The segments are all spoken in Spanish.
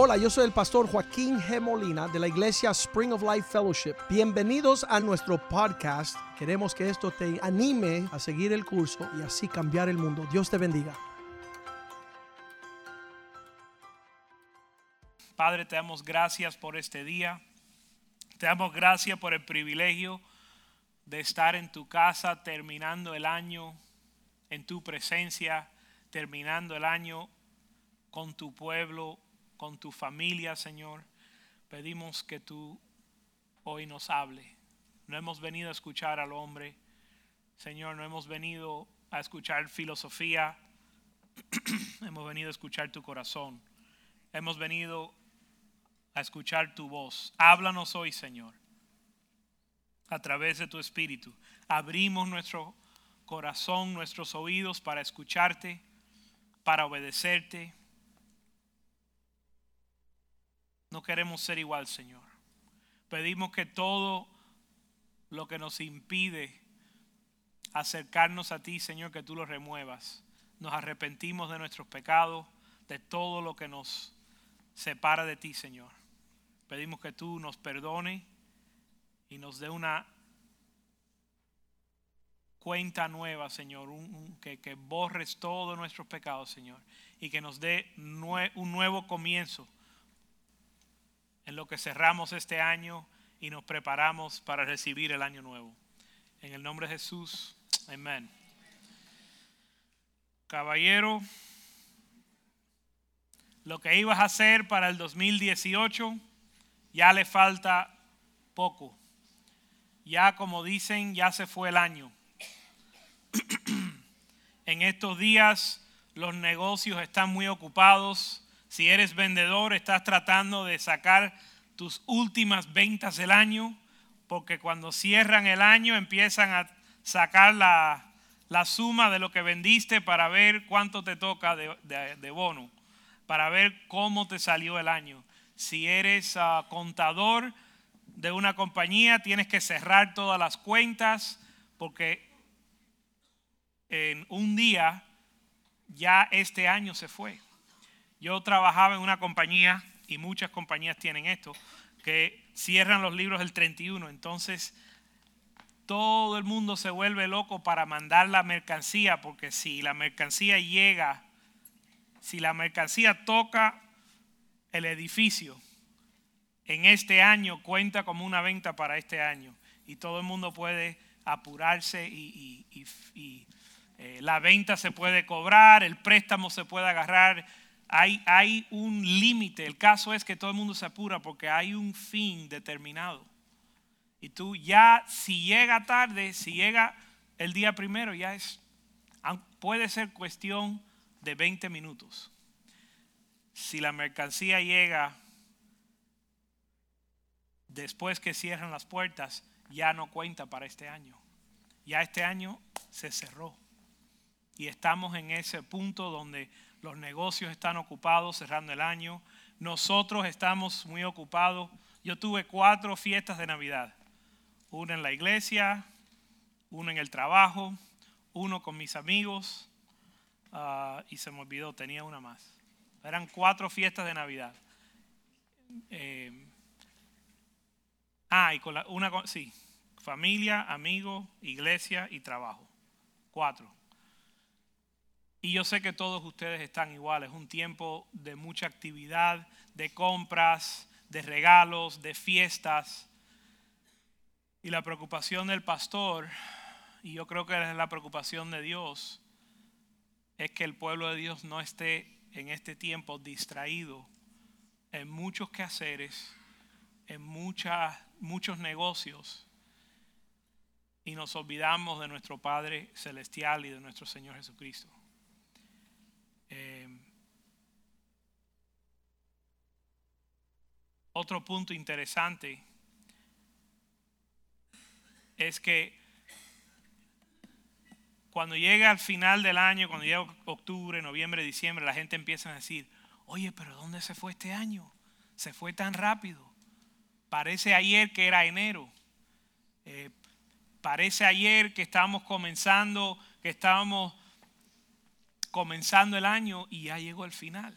Hola, yo soy el pastor Joaquín G. Molina de la iglesia Spring of Life Fellowship. Bienvenidos a nuestro podcast. Queremos que esto te anime a seguir el curso y así cambiar el mundo. Dios te bendiga. Padre, te damos gracias por este día. Te damos gracias por el privilegio de estar en tu casa terminando el año en tu presencia, terminando el año con tu pueblo con tu familia, Señor. Pedimos que tú hoy nos hable. No hemos venido a escuchar al hombre, Señor, no hemos venido a escuchar filosofía, hemos venido a escuchar tu corazón. Hemos venido a escuchar tu voz. Háblanos hoy, Señor, a través de tu espíritu. Abrimos nuestro corazón, nuestros oídos para escucharte, para obedecerte No queremos ser igual, Señor. Pedimos que todo lo que nos impide acercarnos a ti, Señor, que tú lo remuevas. Nos arrepentimos de nuestros pecados, de todo lo que nos separa de ti, Señor. Pedimos que tú nos perdone y nos dé una cuenta nueva, Señor, que, que, borres todos nuestros pecados, Señor, y que nos dé un nuevo comienzo en lo que cerramos este año y nos preparamos para recibir el año nuevo. En el nombre de Jesús, amén. Caballero, lo que ibas a hacer para el 2018 ya le falta poco. Ya como dicen, ya se fue el año. en estos días los negocios están muy ocupados si eres vendedor, estás tratando de sacar tus últimas ventas del año, porque cuando cierran el año empiezan a sacar la, suma de lo que vendiste para ver cuánto te toca de, bono, para ver cómo te salió el año. Si eres ah, contador de una compañía, tienes que cerrar todas las cuentas, porque en un día ya este año se fue. Yo trabajaba en una compañía, y muchas compañías tienen esto, que cierran los libros el 31. Entonces, todo el mundo se vuelve loco para mandar la mercancía, porque si la mercancía llega, si la mercancía toca el edificio, en este año cuenta como una venta para este año. Y todo el mundo puede apurarse y, eh, la venta se puede cobrar, el préstamo se puede agarrar hay, un límite. El caso es que todo el mundo se apura porque hay un fin determinado. Y tú ya, si llega tarde, si llega el día primero, ya es, puede ser cuestión de 20 minutos. Si la mercancía llega después que cierran las puertas, ya no cuenta para este año. Ya este año se cerró. Y estamos en ese punto donde los negocios están ocupados cerrando el año, nosotros estamos muy ocupados. Yo tuve cuatro fiestas de Navidad, una en la iglesia, una en el trabajo, uno con mis amigos ah, y se me olvidó, tenía una más. Eran cuatro fiestas de Navidad. Eh, ah, y con la, una, sí, familia, amigos, iglesia y trabajo. Cuatro. Y yo sé que todos ustedes están iguales. Es un tiempo de mucha actividad, de compras, de regalos, de fiestas. Y la preocupación del pastor, y yo creo que es la preocupación de Dios, es que el pueblo de Dios no esté en este tiempo distraído en muchos quehaceres, en muchos negocios, y nos olvidamos de nuestro Padre Celestial y de nuestro Señor Jesucristo. Eh, otro punto interesante es que cuando llega al final del año, cuando llega octubre, noviembre, diciembre, la gente empieza a decir, oye, pero ¿dónde se fue este año? Se fue tan rápido. Parece ayer que era enero. Eh, parece ayer que estábamos comenzando, que estábamos comenzando el año y ya llegó el final.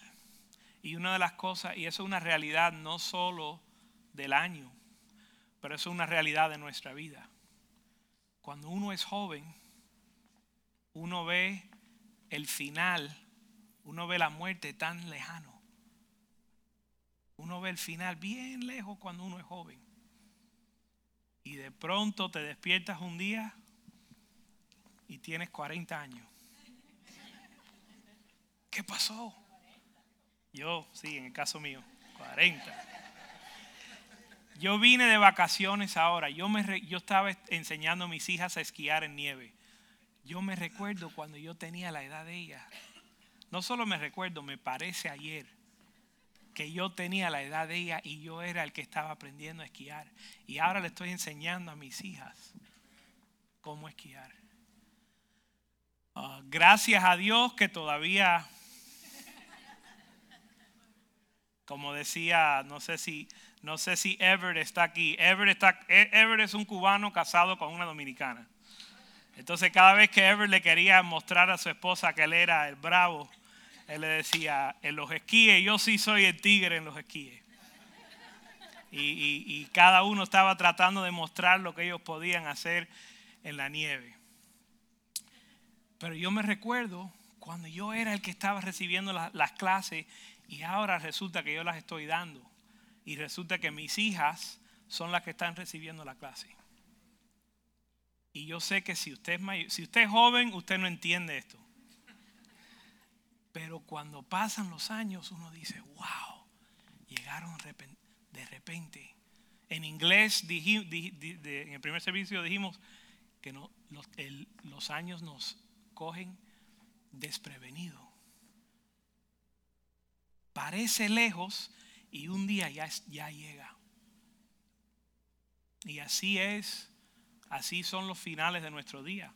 Y una de las cosas, y eso es una realidad no solo del año, pero eso es una realidad de nuestra vida. Cuando uno es joven, uno ve el final, uno ve la muerte tan lejano. Uno ve el final bien lejos cuando uno es joven. Y de pronto te despiertas un día y tienes 40 años. ¿Qué pasó? Yo, sí, en el caso mío, 40. Yo vine de vacaciones ahora. Yo, me, yo estaba enseñando a mis hijas a esquiar en nieve. Yo me recuerdo cuando yo tenía la edad de ella. No solo me recuerdo, me parece ayer que yo tenía la edad de ella y yo era el que estaba aprendiendo a esquiar. Y ahora le estoy enseñando a mis hijas cómo esquiar. Ah, gracias a Dios que todavía, como decía, no sé si, no sé si Everett está aquí. Everett, está, Everett es un cubano casado con una dominicana. Entonces cada vez que Everett le quería mostrar a su esposa que él era el bravo, él le decía, en los esquíes, yo sí soy el tigre en los esquíes. Y, cada uno estaba tratando de mostrar lo que ellos podían hacer en la nieve. Pero yo me recuerdo cuando yo era el que estaba recibiendo las clases y ahora resulta que yo las estoy dando. Y resulta que mis hijas son las que están recibiendo la clase. Y yo sé que si usted es, si usted es joven, usted no entiende esto. Pero cuando pasan los años, uno dice, wow, llegaron de repente. En inglés, en el primer servicio dijimos que los, años nos cogen desprevenidos. Parece lejos y un día ya, llega. Y así es, así son los finales de nuestro día.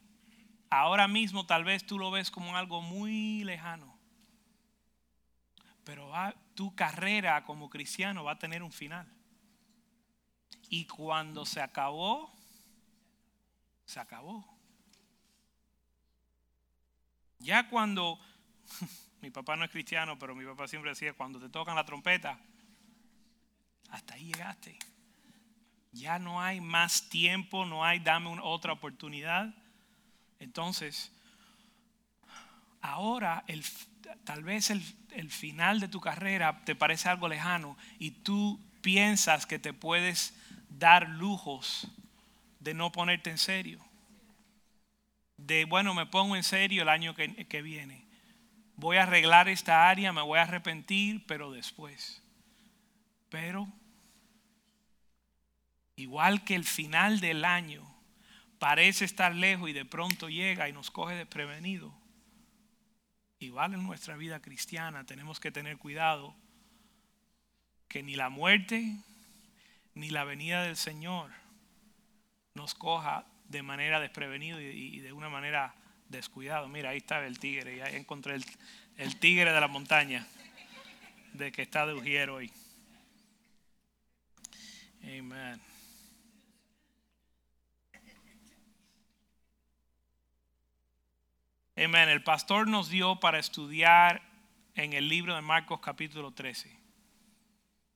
Ahora mismo tal vez tú lo ves como algo muy lejano pero tu carrera como cristiano va a tener un final. Y cuando se acabó, se acabó. Ya cuando, mi papá no es cristiano, pero mi papá siempre decía, cuando te tocan la trompeta, hasta ahí llegaste. Ya no hay más tiempo, no hay dame una, otra oportunidad. Entonces, ahora el, tal vez el, final de tu carrera te parece algo lejano y tú piensas que te puedes dar lujos de no ponerte en serio. De, bueno, me pongo en serio el año que, que viene. Voy a arreglar esta área, me voy a arrepentir, pero después. Pero, igual que el final del año parece estar lejos y de pronto llega y nos coge desprevenido igual en nuestra vida cristiana tenemos que tener cuidado que ni la muerte ni la venida del Señor nos coja de manera desprevenida y de una manera descuidado. Mira, ahí está el tigre, ya encontré el, tigre de la montaña, de que está de Ujier hoy. Amén. Amén. El pastor nos dio para estudiar en el libro de Marcos capítulo 13,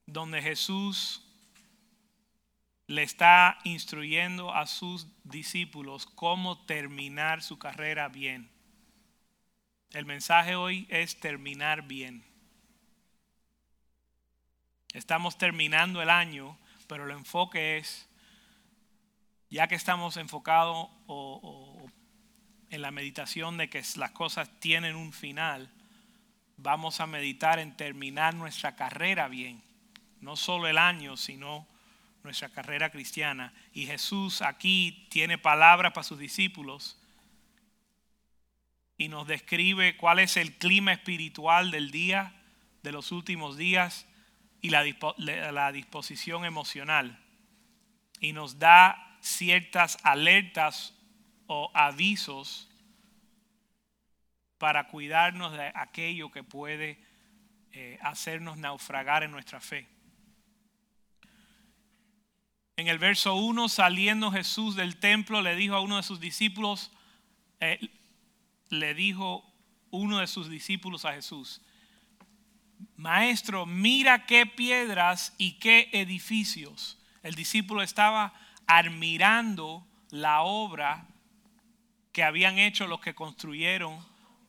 donde Jesús le está instruyendo a sus discípulos cómo terminar su carrera bien. El mensaje hoy es terminar bien. Estamos terminando el año, pero el enfoque es, ya que estamos enfocados en la meditación de que las cosas tienen un final, vamos a meditar en terminar nuestra carrera bien. No solo el año, sino nuestra carrera cristiana. Y Jesús aquí tiene palabras para sus discípulos y nos describe cuál es el clima espiritual del día, de los últimos días y la, disposición emocional. Y nos da ciertas alertas o avisos para cuidarnos de aquello que puede eh, hacernos naufragar en nuestra fe. En el verso 1, saliendo Jesús del templo, le dijo a uno de sus discípulos, eh, le dijo uno de sus discípulos a Jesús, maestro, mira qué piedras y qué edificios. El discípulo estaba admirando la obra que habían hecho los que construyeron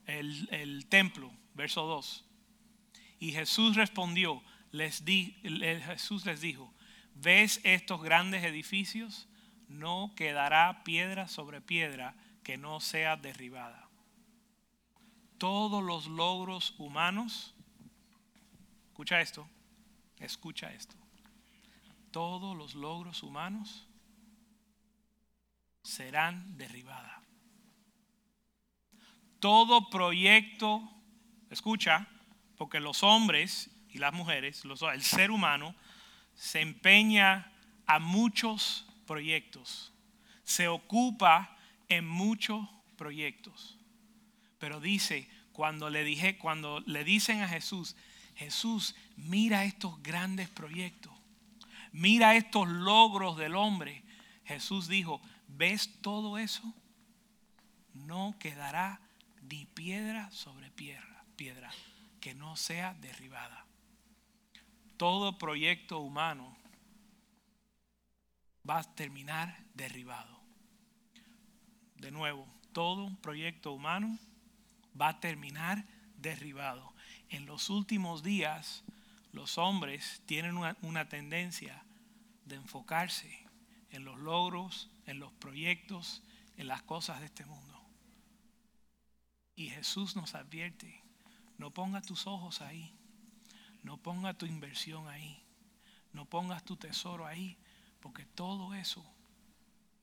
el, templo. Verso 2. Y Jesús respondió, les Jesús les dijo, ¿ves estos grandes edificios? No quedará piedra sobre piedra que no sea derribada. Todos los logros humanos, escucha esto, escucha esto, todos los logros humanos serán derribados. Todo proyecto, escucha, porque los hombres y las mujeres, el ser humano, se empeña a muchos proyectos, se ocupa en muchos proyectos. Pero dice, cuando le dije, cuando le dicen a Jesús, Jesús, mira estos grandes proyectos, mira estos logros del hombre. Jesús dijo, ¿ves todo eso? No quedará ni piedra sobre piedra, piedra que no sea derribada todo proyecto humano va a terminar derribado. De nuevo, todo proyecto humano va a terminar derribado. En los últimos días, los hombres tienen una, tendencia de enfocarse en los logros, en los proyectos, en las cosas de este mundo. Y Jesús nos advierte, no ponga tus ojos ahí. No pongas tu inversión ahí. No pongas tu tesoro ahí. Porque todo eso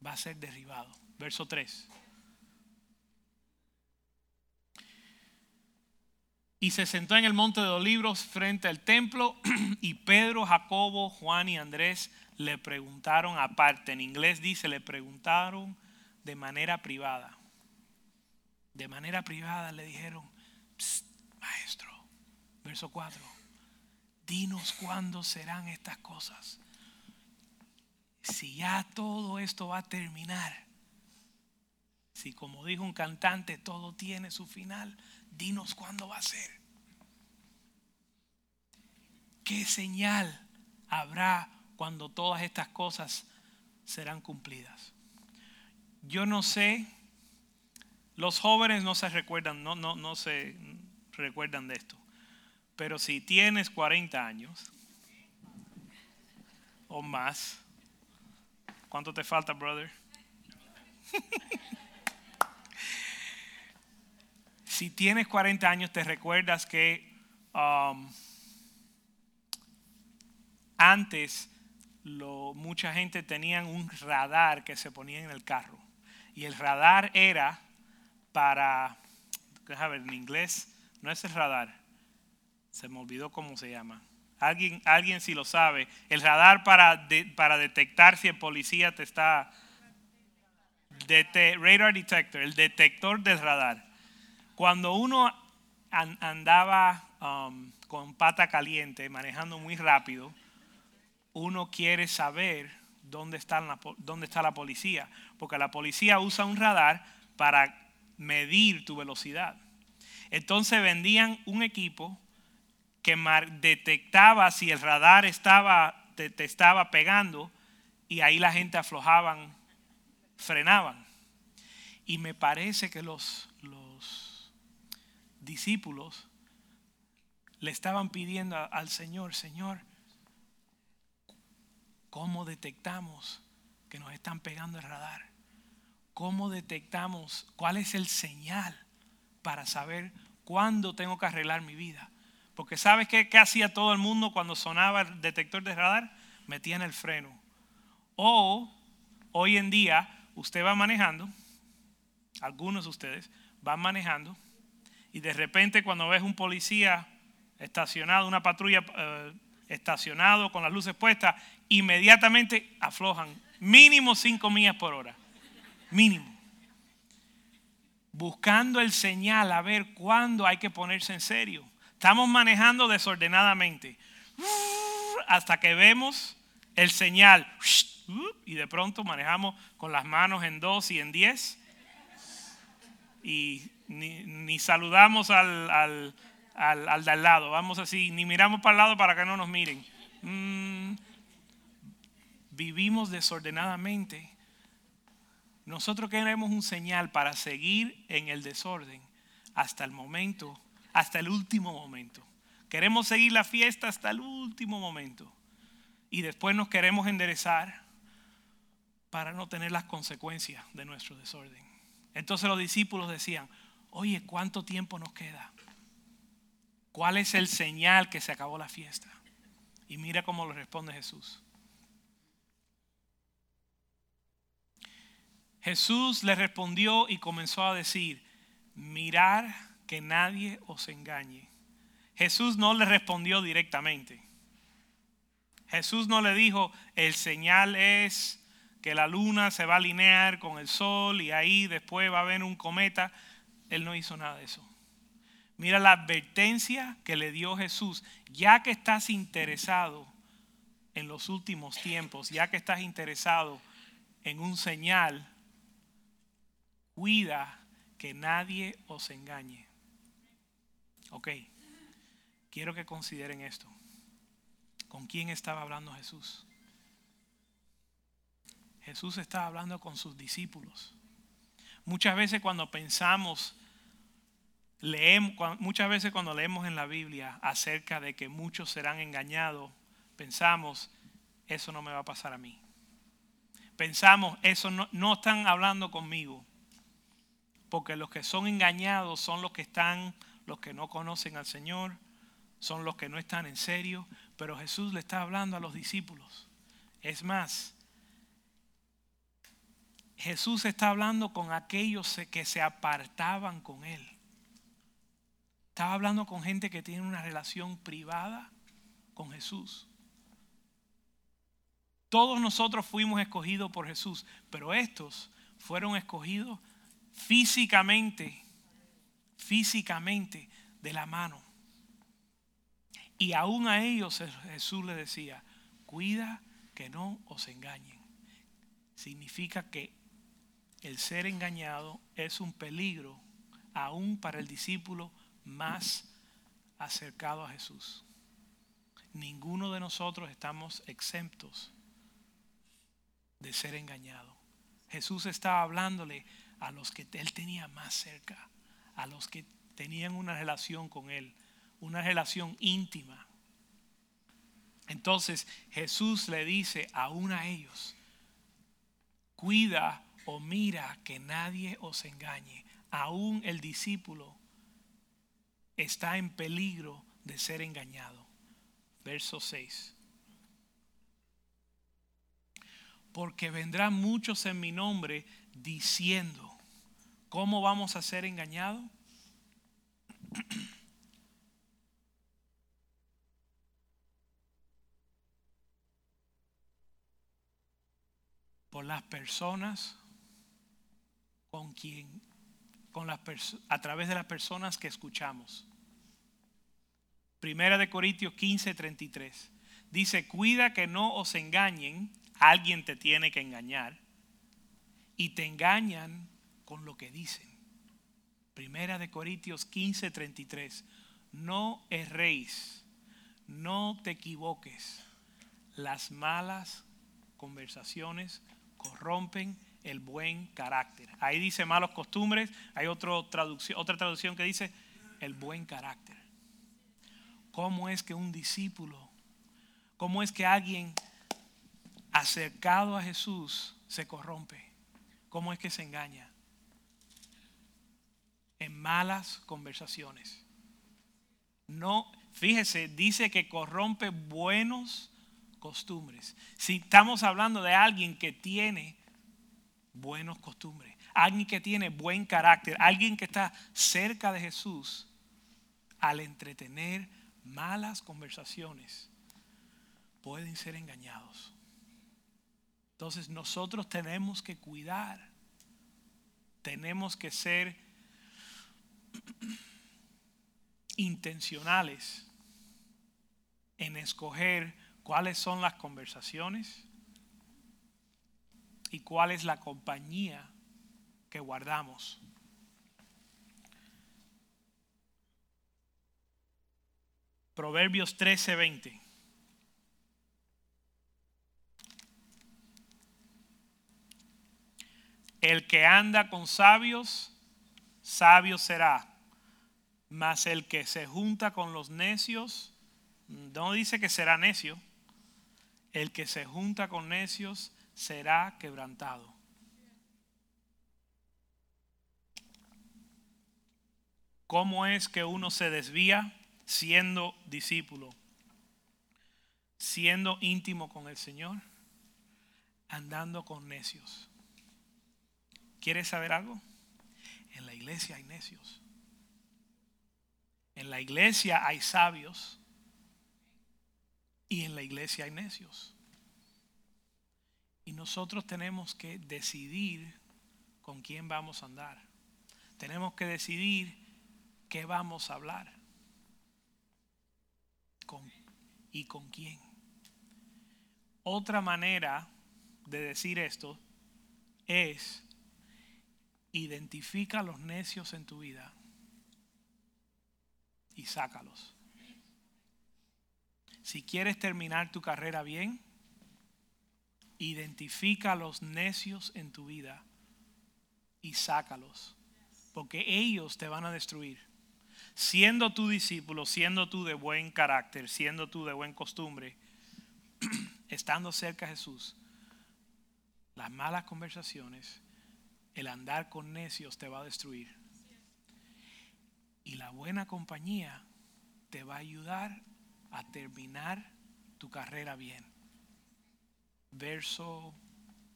va a ser derribado. Verso 3. Y se sentó en el monte de Olivos frente al templo y Pedro, Jacobo, Juan y Andrés le preguntaron aparte. En inglés dice, le preguntaron de manera privada. De manera privada le dijeron, maestro, verso 4 dinos cuándo serán estas cosas. Si ya todo esto va a terminar, si como dijo un cantante, todo tiene su final, dinos cuándo va a ser. ¿Qué señal habrá cuando todas estas cosas serán cumplidas? Yo no sé, los jóvenes no se recuerdan, no, no, no se recuerdan de esto. Pero si tienes 40 años o más, ¿cuánto te falta, brother? si tienes 40 años, te recuerdas que um, antes mucha gente tenía un radar que se ponía en el carro. Y el radar era para, déjame ver en inglés, no es el radar, se me olvidó cómo se llama. Alguien, alguien si lo sabe. El radar para, para detectar si el policía te está... radar detector, el detector del radar. Cuando uno andaba um, con pata caliente, manejando muy rápido, uno quiere saber dónde está, la, dónde está la policía. Porque la policía usa un radar para medir tu velocidad. Entonces vendían un equipo que detectaba si el radar estaba, te, estaba pegando y ahí la gente aflojaban, frenaban. Y me parece que los, los discípulos le estaban pidiendo al Señor, Señor, ¿cómo detectamos que nos están pegando el radar? ¿Cómo detectamos cuál es el señal para saber cuándo tengo que arreglar mi vida? Porque ¿sabes qué, hacía todo el mundo cuando sonaba el detector de radar? Metían el freno. O hoy en día usted va manejando, algunos de ustedes van manejando y de repente cuando ves un policía estacionado, una patrulla eh, estacionado con las luces puestas, inmediatamente aflojan mínimo 5 millas por hora. Mínimo. Buscando el señal a ver cuándo hay que ponerse en serio. Estamos manejando desordenadamente hasta que vemos el señal y de pronto manejamos con las manos en dos y en diez y ni, saludamos al, al, al de al lado. Vamos así, ni miramos para el lado para que no nos miren. Mm, vivimos desordenadamente. Nosotros queremos un señal para seguir en el desorden hasta el momento, hasta el último momento. Queremos seguir la fiesta hasta el último momento. Y después nos queremos enderezar para no tener las consecuencias de nuestro desorden. Entonces los discípulos decían, oye, ¿cuánto tiempo nos queda? ¿Cuál es el señal que se acabó la fiesta? Y mira cómo lo responde Jesús. Jesús le respondió y comenzó a decir, mirar que nadie os engañe. Jesús no le respondió directamente. Jesús no le dijo, el señal es que la luna se va a alinear con el sol y ahí después va a haber un cometa. Él no hizo nada de eso. Mira la advertencia que le dio Jesús. Ya que estás interesado en los últimos tiempos, ya que estás interesado en un señal, cuida que nadie os engañe. Ok, quiero que consideren esto. ¿Con quién estaba hablando Jesús? Jesús estaba hablando con sus discípulos. Muchas veces cuando pensamos, leemos, muchas veces cuando leemos en la Biblia acerca de que muchos serán engañados, pensamos, eso no me va a pasar a mí. Pensamos, eso no, no están hablando conmigo. Porque los que son engañados son los que están, los que no conocen al Señor, son los que no están en serio. Pero Jesús le está hablando a los discípulos. Es más, Jesús está hablando con aquellos que se apartaban con Él. Estaba hablando con gente que tiene una relación privada con Jesús. Todos nosotros fuimos escogidos por Jesús, pero estos fueron escogidos físicamente, físicamente de la mano. Y aún a ellos Jesús le decía, cuida que no os engañen. Significa que el ser engañado es un peligro aún para el discípulo más acercado a Jesús. Ninguno de nosotros estamos exentos de ser engañado. Jesús estaba hablándole a los que él tenía más cerca, a los que tenían una relación con él, una relación íntima. Entonces Jesús le dice aún a ellos, cuida o mira que nadie os engañe. Aún el discípulo está en peligro de ser engañado. Verso 6. Porque vendrán muchos en mi nombre diciendo, ¿cómo vamos a ser engañados? por las personas con quien, con las a través de las personas que escuchamos. Primera de Corintios 15, 33. Dice, cuida que no os engañen, alguien te tiene que engañar, y te engañan con lo que dicen. Primera de Corintios 15, 33. No erréis, no te equivoques. Las malas conversaciones corrompen el buen carácter. Ahí dice malos costumbres, hay traducción, otra traducción que dice el buen carácter. ¿Cómo es que un discípulo, cómo es que alguien acercado a Jesús se corrompe? ¿Cómo es que se engaña? En malas conversaciones. No, fíjese, dice que corrompe buenos costumbres. Si estamos hablando de alguien que tiene buenos costumbres, alguien que tiene buen carácter, alguien que está cerca de Jesús, al entretener malas conversaciones, pueden ser engañados. Entonces nosotros tenemos que cuidar, tenemos que ser intencionales en escoger cuáles son las conversaciones y cuál es la compañía que guardamos. Proverbios 13:20. El que anda con sabios, sabio será. Mas el que se junta con los necios, no dice que será necio. El que se junta con necios será quebrantado. ¿Cómo es que uno se desvía siendo discípulo? Siendo íntimo con el Señor, andando con necios. ¿Quieres saber algo? Iglesia hay necios. En la iglesia hay sabios. Y en la iglesia hay necios. Y nosotros tenemos que decidir con quién vamos a andar. Tenemos que decidir qué vamos a hablar. Con, y con quién. Otra manera de decir esto es identifica a los necios en tu vida y sácalos. Si quieres terminar tu carrera bien, identifica a los necios en tu vida y sácalos, porque ellos te van a destruir. Siendo tu discípulo, siendo tú de buen carácter, siendo tú de buen costumbre, estando cerca de Jesús, las malas conversaciones, el andar con necios te va a destruir. Y la buena compañía te va a ayudar a terminar tu carrera bien. Verso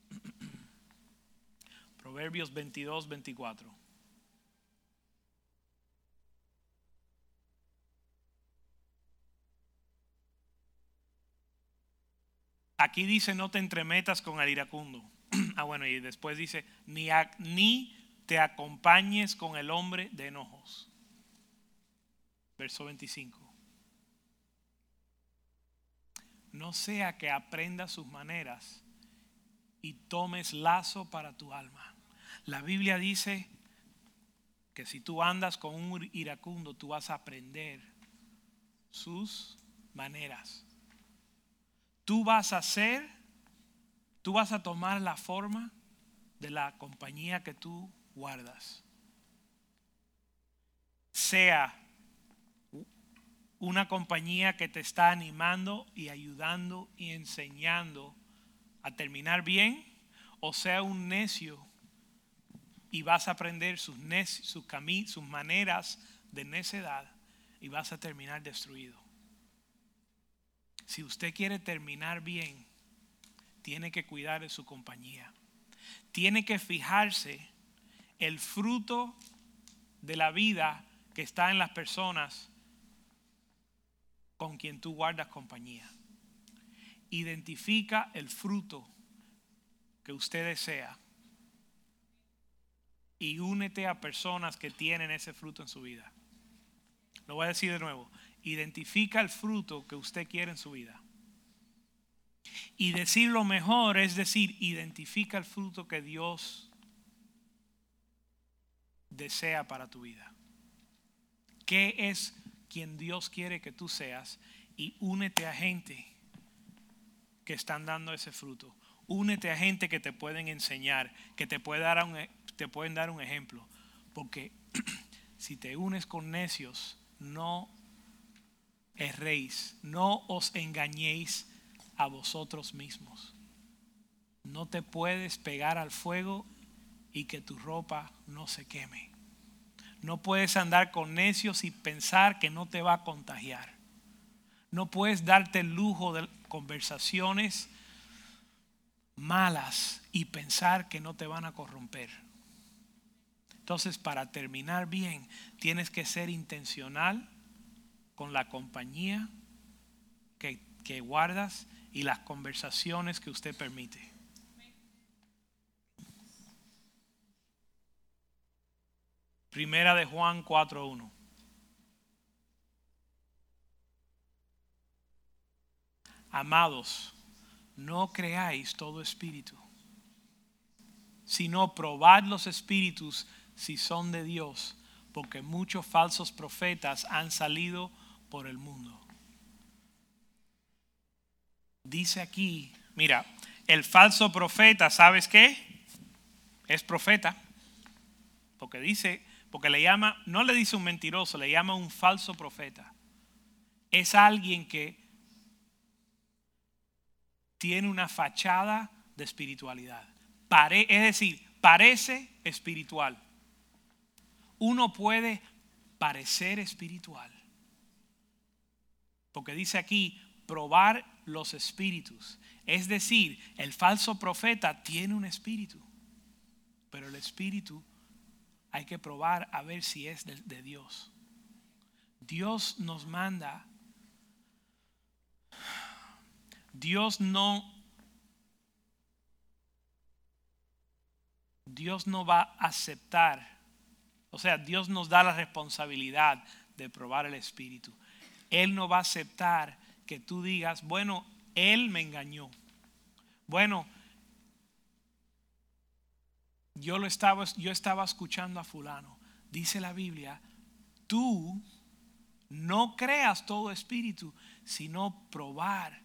Proverbios 22, 24. Aquí dice no te entremetas con el iracundo. Ah, bueno, y después dice ni, ni te acompañes con el hombre de enojos. Verso 25. No sea que aprendas sus maneras y tomes lazo para tu alma. La Biblia dice que si tú andas con un iracundo, tú vas a aprender sus maneras. Tú vas a ser, tú vas a tomar la forma de la compañía que tú guardas. Sea una compañía que te está animando y ayudando y enseñando a terminar bien, o sea un necio y vas a aprender sus, sus, sus maneras de necedad y vas a terminar destruido. Si usted quiere terminar bien, tiene que cuidar de su compañía. Tiene que fijarse el fruto de la vida que está en las personas con quien tú guardas compañía. Identifica el fruto que usted desea y únete a personas que tienen ese fruto en su vida. Lo voy a decir de nuevo. Identifica el fruto que usted quiere en su vida. Y decir lo mejor es decir, identifica el fruto que Dios desea para tu vida. ¿Qué es quien Dios quiere que tú seas y únete a gente que están dando ese fruto. Únete a gente que te pueden enseñar, que te, puede dar un, te pueden dar un ejemplo. Porque si te unes con necios, no erréis, no os engañéis a vosotros mismos. No te puedes pegar al fuego y que tu ropa no se queme. No puedes andar con necios y pensar que no te va a contagiar. No puedes darte el lujo de conversaciones malas y pensar que no te van a corromper. Entonces, para terminar bien, tienes que ser intencional con la compañía que, que guardas y las conversaciones que usted permite. Primera de Juan 4.1. Amados, no creáis todo espíritu, sino probad los espíritus si son de Dios, porque muchos falsos profetas han salido por el mundo. Dice aquí, mira, el falso profeta, ¿sabes qué? Es profeta. Porque dice, porque le llama, no le dice un mentiroso, le llama un falso profeta. Es alguien que tiene una fachada de espiritualidad. Pare, es decir, parece espiritual. Uno puede parecer espiritual. Porque dice aquí, probar los espíritus. Es decir, el falso profeta tiene un espíritu, pero el espíritu hay que probar a ver si es de, Dios. Dios nos manda Dios no Dios no va a aceptar, o sea, Dios nos da la responsabilidad de probar el espíritu. Él no va a aceptar que tú digas, bueno, él me engañó. Bueno, yo lo estaba yo estaba escuchando a fulano. Dice la Biblia, tú no creas todo espíritu, sino probar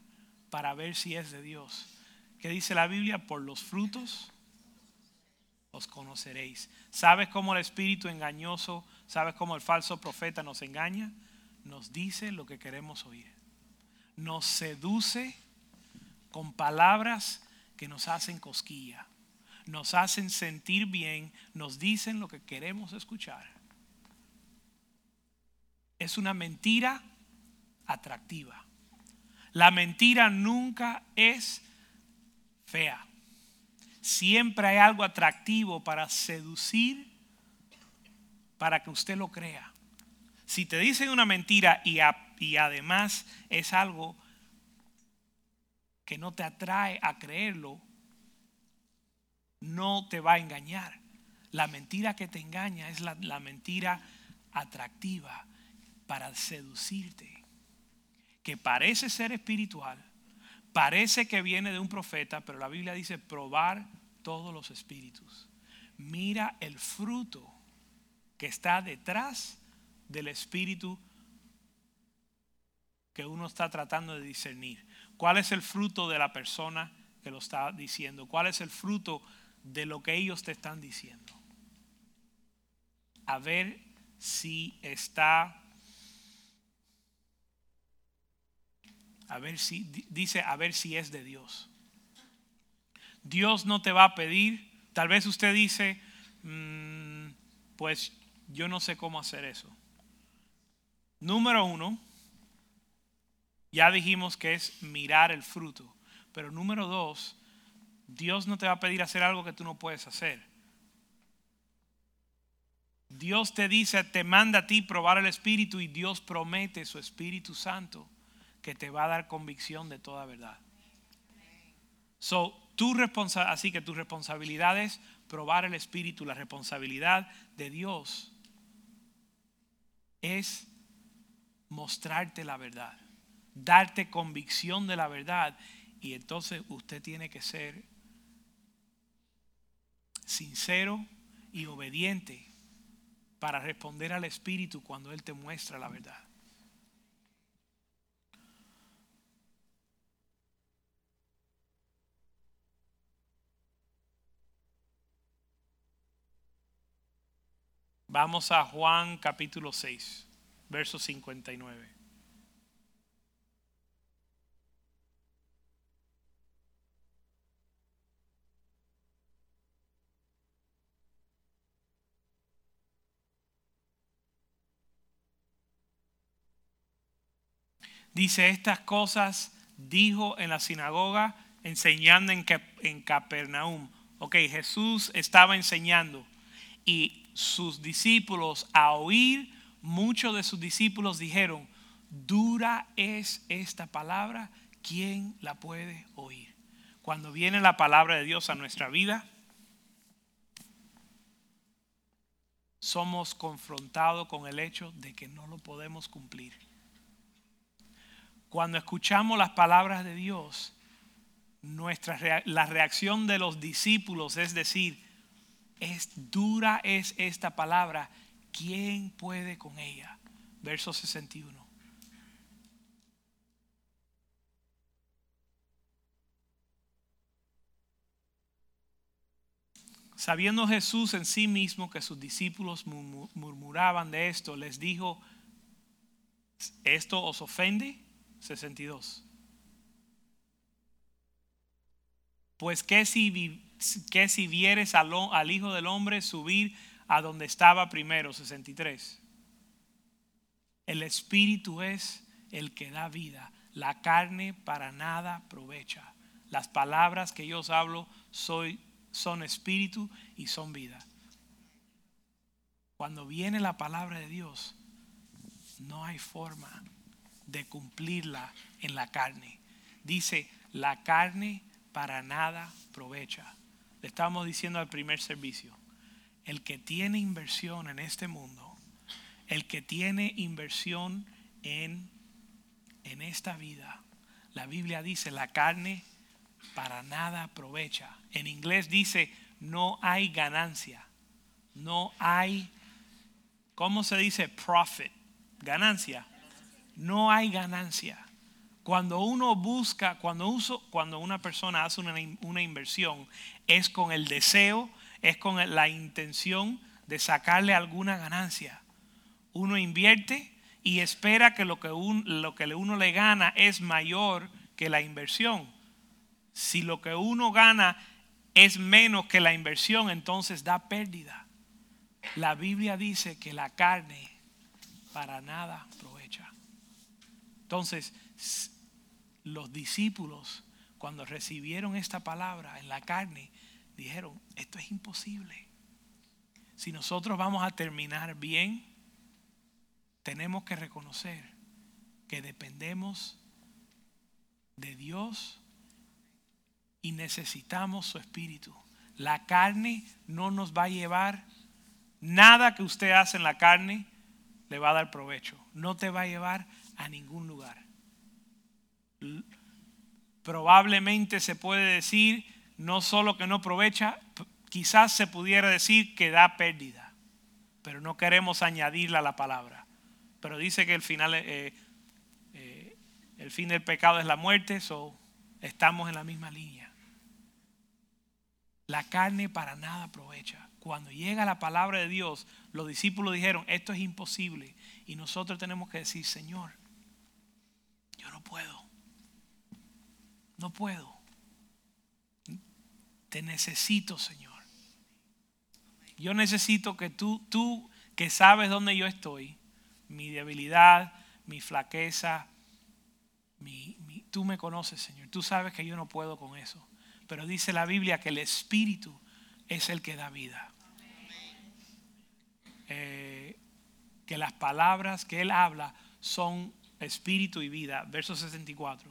para ver si es de Dios. ¿Qué dice la Biblia? Por los frutos os conoceréis. ¿Sabes cómo el espíritu engañoso, sabes cómo el falso profeta nos engaña? Nos dice lo que queremos oír. Nos seduce con palabras que nos hacen cosquilla. Nos hacen sentir bien, nos dicen lo que queremos escuchar. Es una mentira atractiva. La mentira nunca es fea. Siempre hay algo atractivo para seducir, para que usted lo crea. Si te dicen una mentira y, y además es algo que no te atrae a creerlo, no te va a engañar. La mentira que te engaña es la, la mentira atractiva para seducirte que parece ser espiritual, parece que viene de un profeta, pero la Biblia dice probar todos los espíritus. Mira el fruto que está detrás del espíritu que uno está tratando de discernir. ¿Cuál es el fruto de la persona que lo está diciendo? ¿Cuál es el fruto de lo que ellos te están diciendo? A ver si está A ver si, dice, a ver si es de Dios. Dios no te va a pedir, tal vez usted dice, mm, pues yo no sé cómo hacer eso. Número uno, ya dijimos que es mirar el fruto. Pero número dos, Dios no te va a pedir hacer algo que tú no puedes hacer. Dios te dice, te manda a ti probar el Espíritu y Dios promete su Espíritu Santo que te va a dar convicción de toda verdad. So, tu así que tu responsabilidad es probar el Espíritu. La responsabilidad de Dios es mostrarte la verdad, darte convicción de la verdad. Y entonces usted tiene que ser sincero y obediente para responder al Espíritu cuando Él te muestra la verdad. Vamos a Juan capítulo 6, verso 59. Dice, estas cosas dijo en la sinagoga, enseñando en, Capernaum. Ok, Jesús estaba enseñando y sus discípulos a oír, muchos de sus discípulos dijeron, dura es esta palabra, ¿quién la puede oír? Cuando viene la palabra de Dios a nuestra vida, somos confrontados con el hecho de que no lo podemos cumplir. Cuando escuchamos las palabras de Dios, nuestra, la reacción de los discípulos es decir, es dura es esta palabra, ¿quién puede con ella? Verso 61. Sabiendo Jesús en sí mismo que sus discípulos murmuraban de esto, les dijo, ¿esto os ofende? 62. Pues que si, que si vieres al Hijo del Hombre subir a donde estaba primero, 63. El Espíritu es el que da vida, la carne para nada aprovecha. Las palabras que yo os hablo soy, son espíritu y son vida. Cuando viene la palabra de Dios, no hay forma de cumplirla en la carne. Dice, la carne para nada aprovecha. Le estamos diciendo al primer servicio, el que tiene inversión en este mundo, el que tiene inversión en, en esta vida, la Biblia dice, la carne para nada aprovecha. En inglés dice, no hay ganancia, no hay, ¿cómo se dice? Profit, ganancia. No hay ganancia. Cuando uno busca, cuando, uso, cuando una persona hace una, una inversión, es con el deseo, es con la intención de sacarle alguna ganancia. Uno invierte y espera que lo que, un, lo que uno le gana es mayor que la inversión. Si lo que uno gana es menos que la inversión, entonces da pérdida. La Biblia dice que la carne para nada aprovecha. Entonces, los discípulos, cuando recibieron esta palabra en la carne, dijeron, esto es imposible. Si nosotros vamos a terminar bien, tenemos que reconocer que dependemos de Dios y necesitamos su espíritu. La carne no nos va a llevar, nada que usted hace en la carne le va a dar provecho. No te va a llevar a ningún lugar. Probablemente se puede decir no solo que no aprovecha, quizás se pudiera decir que da pérdida, pero no queremos añadirle a la palabra. Pero dice que el final, eh, eh, el fin del pecado es la muerte, so estamos en la misma línea. La carne para nada aprovecha. Cuando llega la palabra de Dios, los discípulos dijeron, esto es imposible. Y nosotros tenemos que decir, Señor, no puedo. No puedo. Te necesito, Señor. Yo necesito que tú, tú que sabes dónde yo estoy, mi debilidad, mi flaqueza, mi, tú me conoces, Señor. Tú sabes que yo no puedo con eso. Pero dice la Biblia que el Espíritu es el que da vida. Eh, que las palabras que Él habla son espíritu y vida. Verso 64.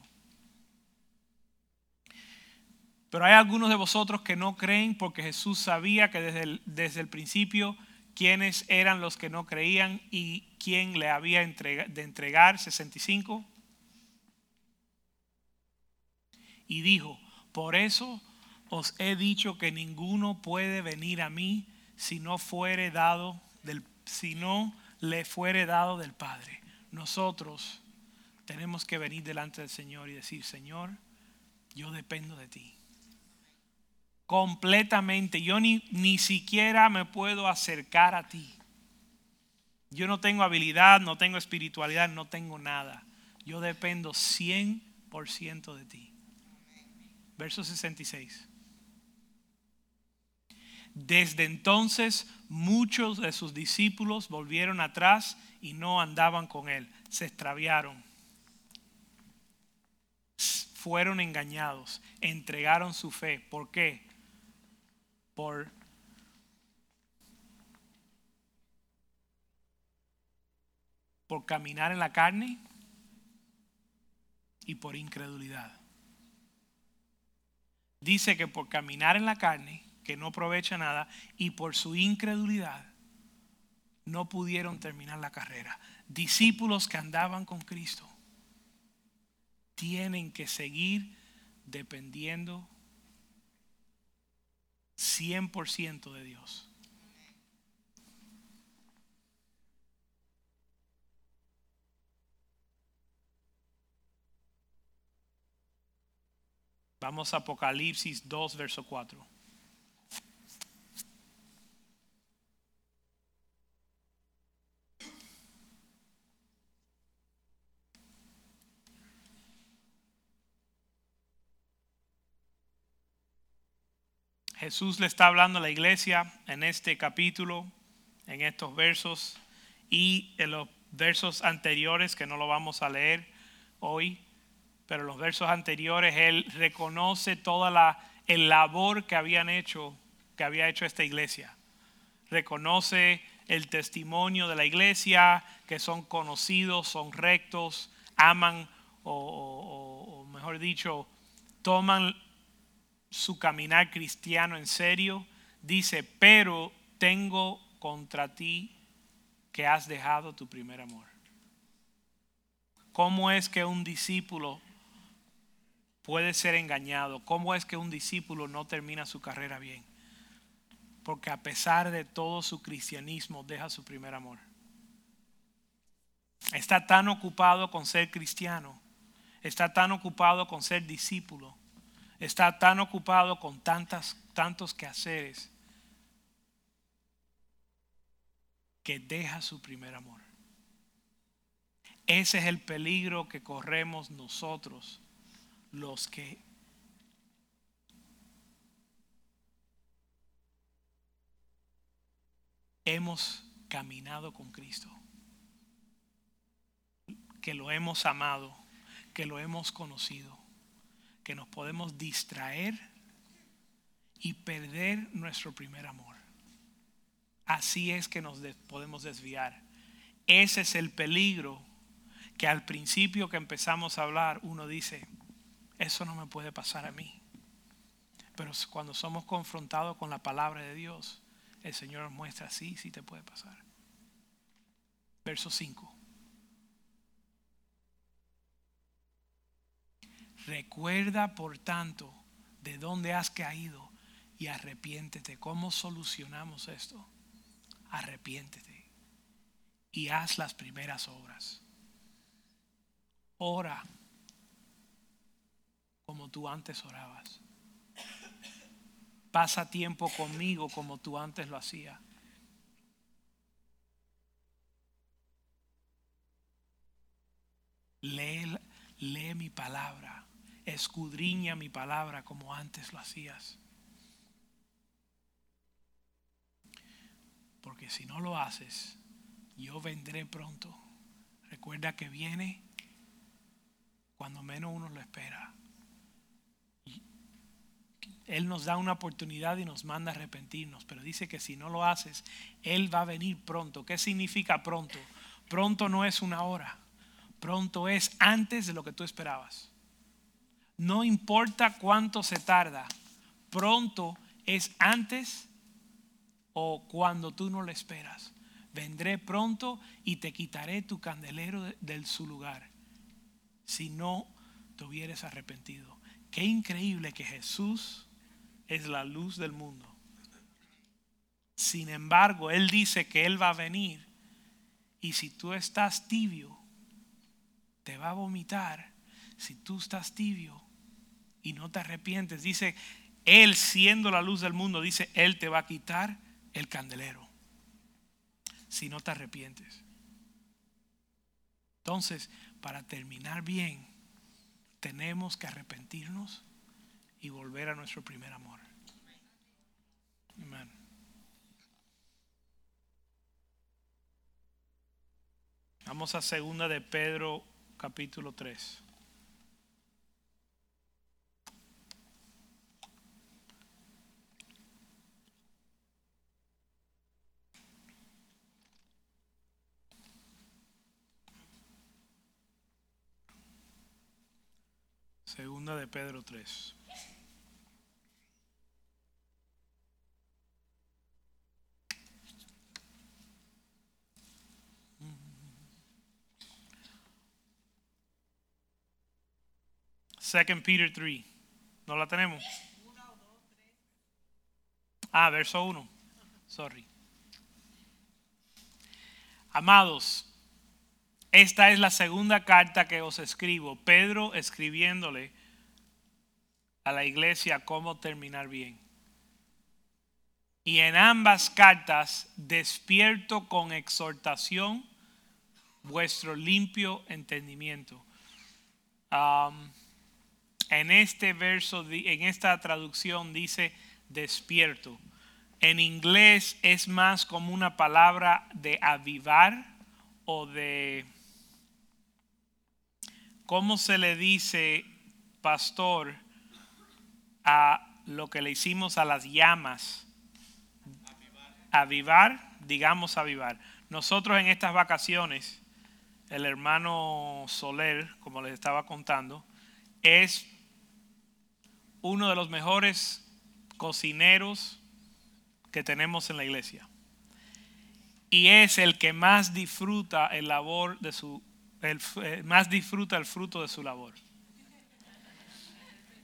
Pero hay algunos de vosotros que no creen porque Jesús sabía que desde el, desde el principio quiénes eran los que no creían y quién le había de entregar 65. Y dijo, por eso os he dicho que ninguno puede venir a mí si no fuere dado del si no le fuere dado del Padre. Nosotros tenemos que venir delante del Señor y decir, Señor, yo dependo de ti. Completamente, yo ni, ni siquiera me puedo acercar a ti. Yo no tengo habilidad, no tengo espiritualidad, no tengo nada. Yo dependo 100% de ti. Verso 66. Desde entonces muchos de sus discípulos volvieron atrás y no andaban con él. Se extraviaron. Fueron engañados. Entregaron su fe. ¿Por qué? Por por caminar en la carne y por incredulidad. Dice que por caminar en la carne que no aprovecha nada y por su incredulidad no pudieron terminar la carrera. Discípulos que andaban con Cristo tienen que seguir dependiendo 100% de Dios. Vamos a Apocalipsis 2, verso 4. Jesús le está hablando a la iglesia en este capítulo, en estos versos y en los versos anteriores que no lo vamos a leer hoy, pero en los versos anteriores él reconoce toda la el labor que habían hecho, que había hecho esta iglesia. Reconoce el testimonio de la iglesia, que son conocidos, son rectos, aman o, o- o mejor dicho, toman su caminar cristiano en serio. Dice, pero tengo contra ti que has dejado tu primer amor. ¿Cómo es que un discípulo puede ser engañado? ¿Cómo es que un discípulo no termina su carrera bien? Porque a pesar de todo su cristianismo deja su primer amor. Está tan ocupado con ser cristiano, está tan ocupado con ser discípulo, está tan ocupado con tantas, tantos quehaceres que deja su primer amor. Ese es el peligro que corremos nosotros, los que hemos caminado con Cristo, que lo hemos amado, que lo hemos conocido, que nos podemos distraer y perder nuestro primer amor. Así es que nos de- podemos desviar. Ese es el peligro que al principio que empezamos a hablar uno dice, eso no me puede pasar a mí. Pero cuando somos confrontados con la palabra de Dios, el Señor nos muestra, sí, sí te puede pasar. Verso 5. Recuerda, por tanto, de dónde has caído y arrepiéntete. ¿Cómo solucionamos esto? Arrepiéntete y haz las primeras obras. Ora como tú antes orabas. Pasa tiempo conmigo como tú antes lo hacías. Lee, lee mi palabra, escudriña mi palabra como antes lo hacías. Porque si no lo haces, yo vendré pronto. Recuerda que viene cuando menos uno lo espera. Él nos da una oportunidad y nos manda a arrepentirnos, pero dice que si no lo haces, Él va a venir pronto. ¿Qué significa pronto? Pronto no es una hora, pronto es antes de lo que tú esperabas. No importa cuánto se tarda, pronto es antes o cuando tú no lo esperas. Vendré pronto y te quitaré tu candelero de, su lugar si no te hubieras arrepentido. Qué increíble que Jesús es la luz del mundo. Sin embargo, Él dice que Él va a venir y si tú estás tibio, te va a vomitar. Si tú estás tibio y no te arrepientes, dice, Él siendo la luz del mundo, dice, Él te va a quitar el candelero. Si no te arrepientes. Entonces, para terminar bien, tenemos que arrepentirnos y volver a nuestro primer amor. Amén. Vamos a segunda de Pedro capítulo 3. Segunda de Pedro 3. Second Peter 3. ¿No la tenemos? Ah, verso 1. Sorry. Amados, esta es la segunda carta que os escribo. Pedro escribiéndole a la iglesia cómo terminar bien. Y en ambas cartas despierto con exhortación vuestro limpio entendimiento. En este verso, en esta traducción dice, despierto. En inglés es más como una palabra de avivar o de... ¿Cómo se le dice, pastor, a lo que le hicimos a las llamas? Avivar, digamos avivar. Nosotros en estas vacaciones, el hermano Soler, como les estaba contando, es uno de los mejores cocineros que tenemos en la iglesia. Y es el que más disfruta el labor de su el, eh, más disfruta el fruto de su labor.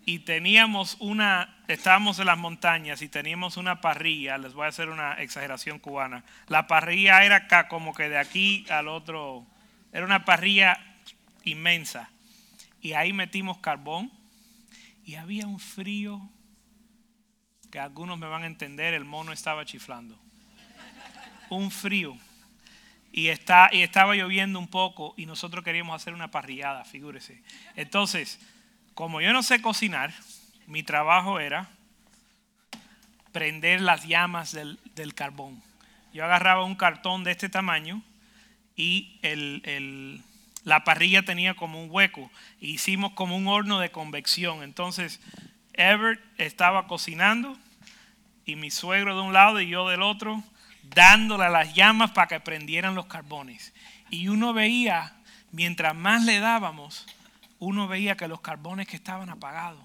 Y teníamos una, estábamos en las montañas y teníamos una parrilla, les voy a hacer una exageración cubana. La parrilla era acá como que de aquí al otro, era una parrilla inmensa. Y ahí metimos carbón y había un frío que algunos me van a entender, el mono estaba chiflando. Un frío. Y, está, y estaba lloviendo un poco y nosotros queríamos hacer una parrillada, figúrese. Entonces, como yo no sé cocinar, mi trabajo era prender las llamas del, del carbón. Yo agarraba un cartón de este tamaño y el, el, la parrilla tenía como un hueco. E hicimos como un horno de convección. Entonces, Everett estaba cocinando y mi suegro de un lado y yo del otro, dándole a las llamas para que prendieran los carbones. Y uno veía, mientras más le dábamos, uno veía que los carbones que estaban apagados.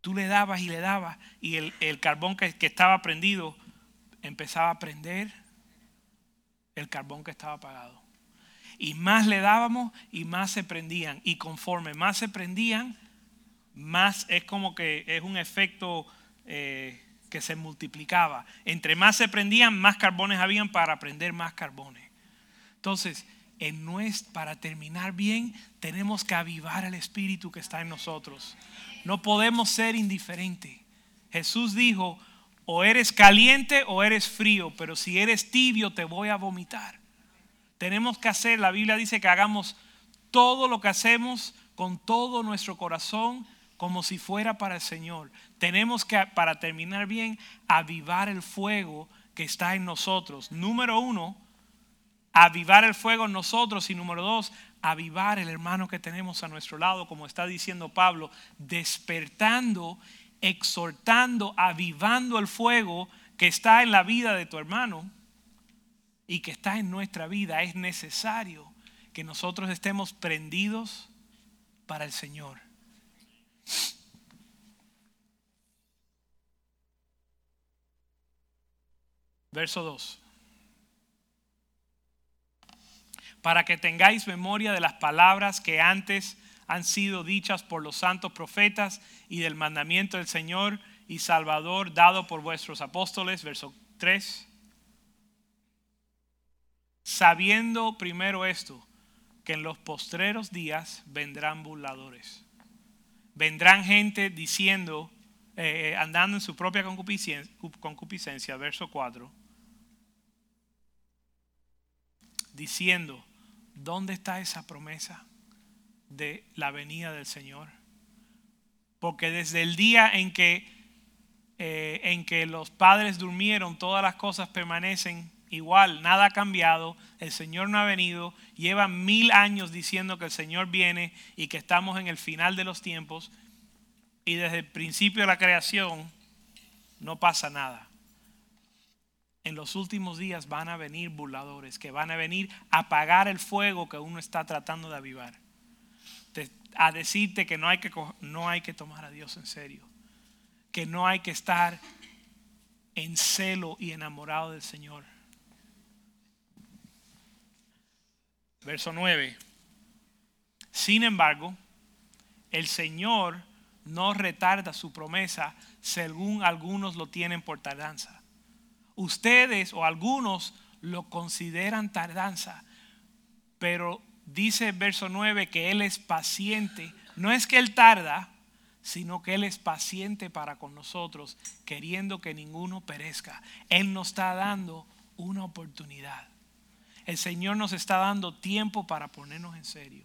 Tú le dabas y le dabas y el, el carbón que, que estaba prendido empezaba a prender el carbón que estaba apagado. Y más le dábamos y más se prendían. Y conforme más se prendían, más es como que es un efecto eh, que se multiplicaba. Entre más se prendían, más carbones habían para prender más carbones. Entonces, en nuestro, para terminar bien, tenemos que avivar el espíritu que está en nosotros. No podemos ser indiferentes. Jesús dijo, o eres caliente o eres frío, pero si eres tibio te voy a vomitar. Tenemos que hacer, la Biblia dice que hagamos todo lo que hacemos con todo nuestro corazón, como si fuera para el Señor. Tenemos que, para terminar bien, avivar el fuego que está en nosotros. Número uno, avivar el fuego en nosotros. Y número dos, avivar el hermano que tenemos a nuestro lado, como está diciendo Pablo, despertando, exhortando, avivando el fuego que está en la vida de tu hermano y que está en nuestra vida. Es necesario que nosotros estemos prendidos para el Señor. Verso 2. Para que tengáis memoria de las palabras que antes han sido dichas por los santos profetas y del mandamiento del Señor y Salvador dado por vuestros apóstoles. Verso 3. Sabiendo primero esto, que en los postreros días vendrán burladores vendrán gente diciendo, eh, eh, andando en su propia concupiscencia, concupiscencia, verso 4, diciendo, ¿dónde está esa promesa de la venida del Señor? Porque desde el día en que, eh, en que los padres durmieron, todas las cosas permanecen igual, nada ha cambiado, el Señor no ha venido, lleva mil años diciendo que el Señor viene y que estamos en el final de los tiempos y desde el principio de la creación no pasa nada. En los últimos días van a venir burladores que van a venir a apagar el fuego que uno está tratando de avivar. A decirte que no hay que, no hay que tomar a Dios en serio. Que no hay que estar en celo y enamorado del Señor Verso 9. Sin embargo, el Señor no retarda su promesa según algunos lo tienen por tardanza. Ustedes o algunos lo consideran tardanza, pero dice el verso 9 que Él es paciente. No es que Él tarda, sino que Él es paciente para con nosotros, queriendo que ninguno perezca. Él nos está dando una oportunidad. El Señor nos está dando tiempo para ponernos en serio,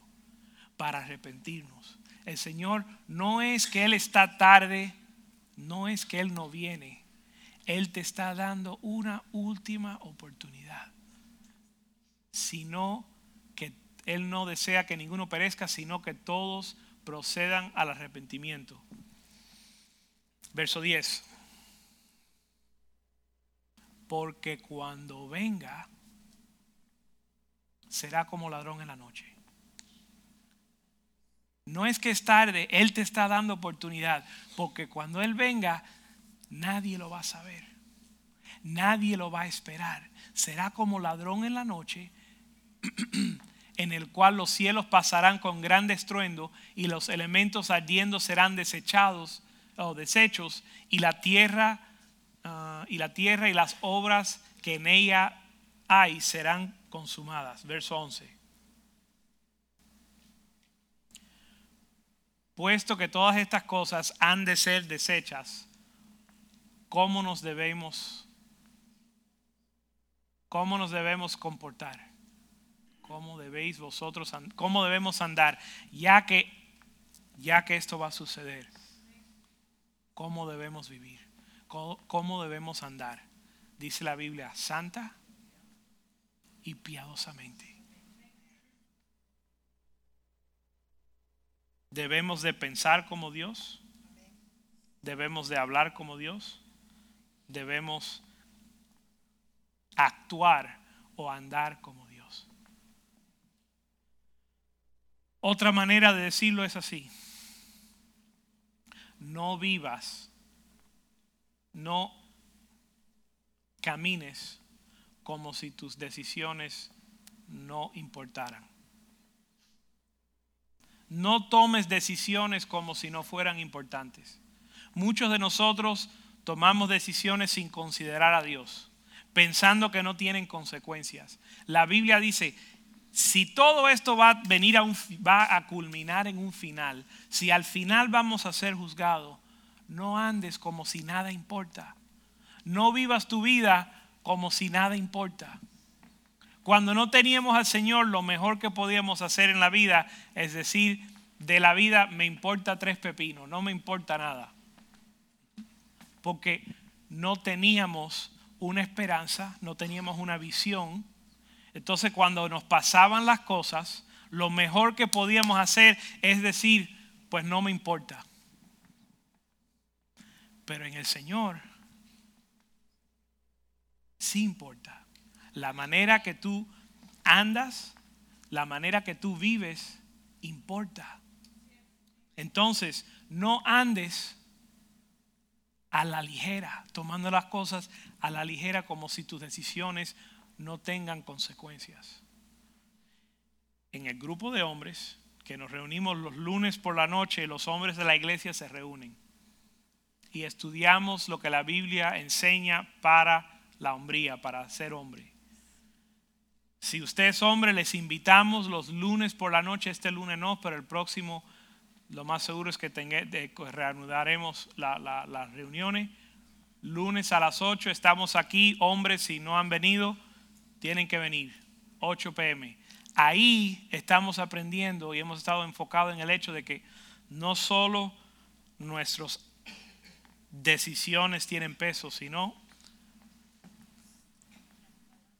para arrepentirnos. El Señor no es que Él está tarde, no es que Él no viene, Él te está dando una última oportunidad. Sino que Él no desea que ninguno perezca, sino que todos procedan al arrepentimiento. Verso 10. Porque cuando venga, será como ladrón en la noche. No es que es tarde, Él te está dando oportunidad, porque cuando Él venga, nadie lo va a saber, nadie lo va a esperar. Será como ladrón en la noche, en el cual los cielos pasarán con gran estruendo y los elementos ardiendo serán desechados o desechos y la tierra ah, y la tierra y las obras que en ella hay serán consumadas. Verso 11. Puesto que todas estas cosas han de ser desechas, ¿cómo nos debemos cómo nos debemos comportar? ¿Cómo debéis vosotros cómo debemos andar ya que ya que esto va a suceder? ¿Cómo debemos vivir? cómo debemos andar? Dice la Biblia, santa y piadosamente. Debemos de pensar como Dios. Debemos de hablar como Dios. Debemos actuar o andar como Dios. Otra manera de decirlo es así. No vivas, no camines como si tus decisiones no importaran. No tomes decisiones como si no fueran importantes. Muchos de nosotros tomamos decisiones sin considerar a Dios, pensando que no tienen consecuencias. La Biblia dice, si todo esto va a venir a un, va a culminar en un final, si al final vamos a ser juzgados, no andes como si nada importa. No vivas tu vida como si nada importa. Cuando no teníamos al Señor, lo mejor que podíamos hacer en la vida es decir, de la vida me importa tres pepinos, no me importa nada. Porque no teníamos una esperanza, no teníamos una visión. Entonces cuando nos pasaban las cosas, lo mejor que podíamos hacer es decir, pues no me importa. Pero en el Señor sí importa la manera que tú andas, la manera que tú vives, importa. Entonces, no andes a la ligera, tomando las cosas a la ligera como si tus decisiones no tengan consecuencias. En el grupo de hombres que nos reunimos los lunes por la noche, los hombres de la iglesia se reúnen y estudiamos lo que la Biblia enseña para la hombría, para ser hombre. Si usted es hombre, les invitamos los lunes por la noche, este lunes no, pero el próximo lo más seguro es que tenga, reanudaremos las reuniones. Lunes a las 8 estamos aquí, hombres, si no han venido, tienen que venir, 8 pm. Ahí estamos aprendiendo y hemos estado enfocados en el hecho de que no solo nuestras decisiones tienen peso, sino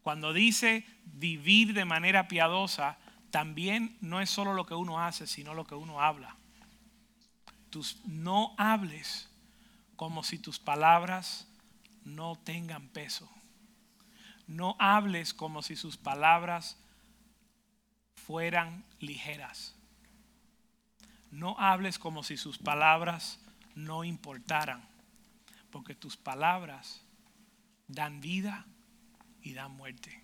cuando dice vivir de manera piadosa, también no es solo lo que uno hace, sino lo que uno habla. No hables como si tus palabras no tengan peso. No hables como si sus palabras fueran ligeras. No hables como si sus palabras no importaran, porque tus palabras dan vida y da muerte.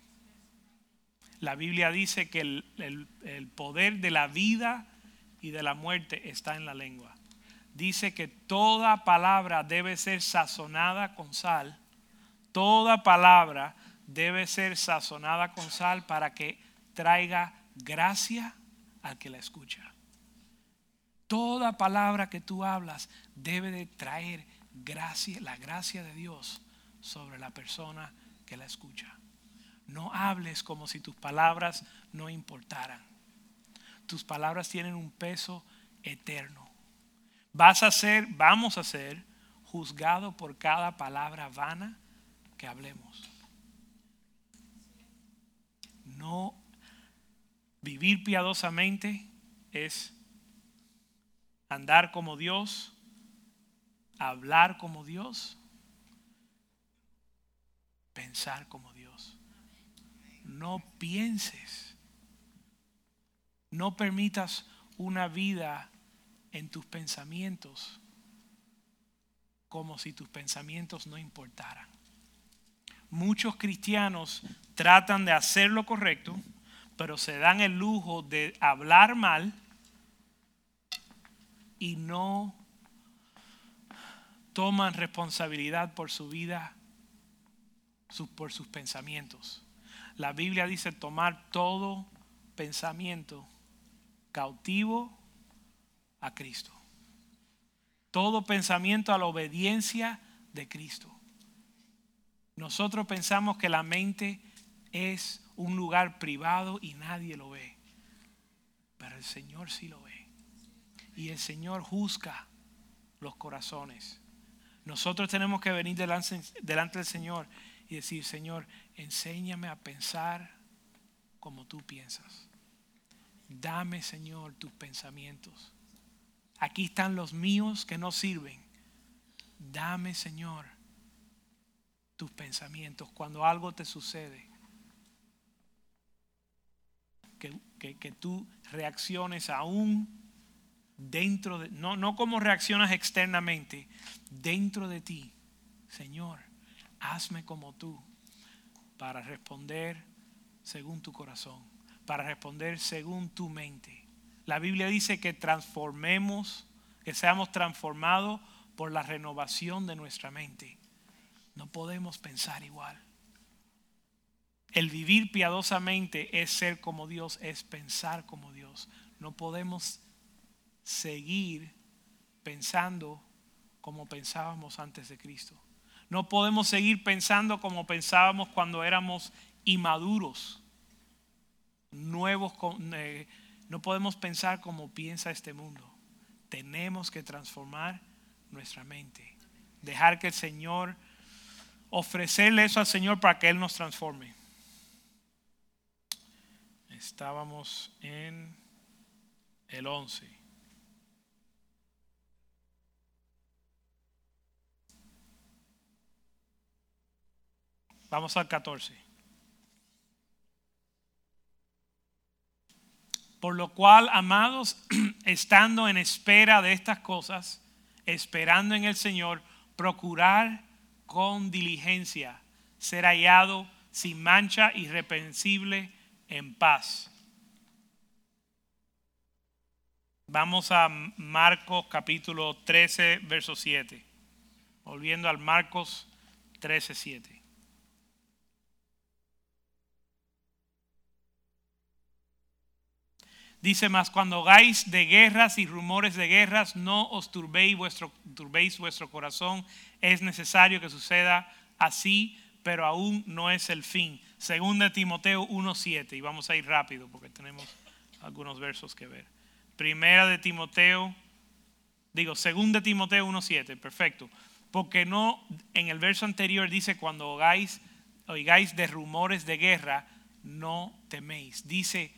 La Biblia dice que el, poder de la vida y de la muerte está en la lengua. Dice que toda palabra debe ser sazonada con sal. Toda palabra debe ser sazonada con sal para que traiga gracia al que la escucha. Toda palabra que tú hablas debe de traer gracia, la gracia de Dios sobre la persona que la escucha. No hables como si tus palabras no importaran. Tus palabras tienen un peso eterno. Vas a ser, vamos a ser juzgados por cada palabra vana que hablemos. No vivir piadosamente es andar como Dios, hablar como Dios, pensar como Dios. No pienses, no permitas una vida en tus pensamientos como si tus pensamientos no importaran. Muchos cristianos tratan de hacer lo correcto, pero se dan el lujo de hablar mal y no toman responsabilidad por su vida, por sus pensamientos. La Biblia dice tomar todo pensamiento cautivo a Cristo. Todo pensamiento a la obediencia de Cristo. Nosotros pensamos que la mente es un lugar privado y nadie lo ve. Pero el Señor sí lo ve. Y el Señor juzga los corazones. Nosotros tenemos que venir delante, delante del Señor y decir, Señor, enséñame a pensar como tú piensas. Dame, Señor, tus pensamientos. Aquí están los míos que no sirven. Dame, Señor, tus pensamientos cuando algo te sucede. Que, que, tú reacciones aún dentro de, no, no como reaccionas externamente, dentro de ti. Señor, hazme como tú para responder según tu corazón, para responder según tu mente. La Biblia dice que transformemos, que seamos transformados por la renovación de nuestra mente. No podemos pensar igual. El vivir piadosamente es ser como Dios, es pensar como Dios. No podemos seguir pensando como pensábamos antes de Cristo. No podemos seguir pensando como pensábamos cuando éramos inmaduros, nuevos, eh, no podemos pensar como piensa este mundo. Tenemos que transformar nuestra mente. Dejar que el Señor, ofrecerle eso al Señor para que Él nos transforme. Estábamos en el 11. Vamos al 14. Por lo cual, amados, estando en espera de estas cosas, esperando en el Señor, procurar con diligencia ser hallado sin mancha, irreprensible, en paz. Vamos a Marcos capítulo 13, verso 7. Volviendo al Marcos 13, 7. Dice más, cuando hagáis de guerras y rumores de guerras, no os turbéis vuestro, turbéis vuestro corazón. Es necesario que suceda así, pero aún no es el fin. Según de Timoteo 1.7, y vamos a ir rápido porque tenemos algunos versos que ver. Primera de Timoteo, digo, según de Timoteo 1.7, perfecto. Porque no, en el verso anterior dice, cuando oigáis, oigáis de rumores de guerra, no teméis. Dice,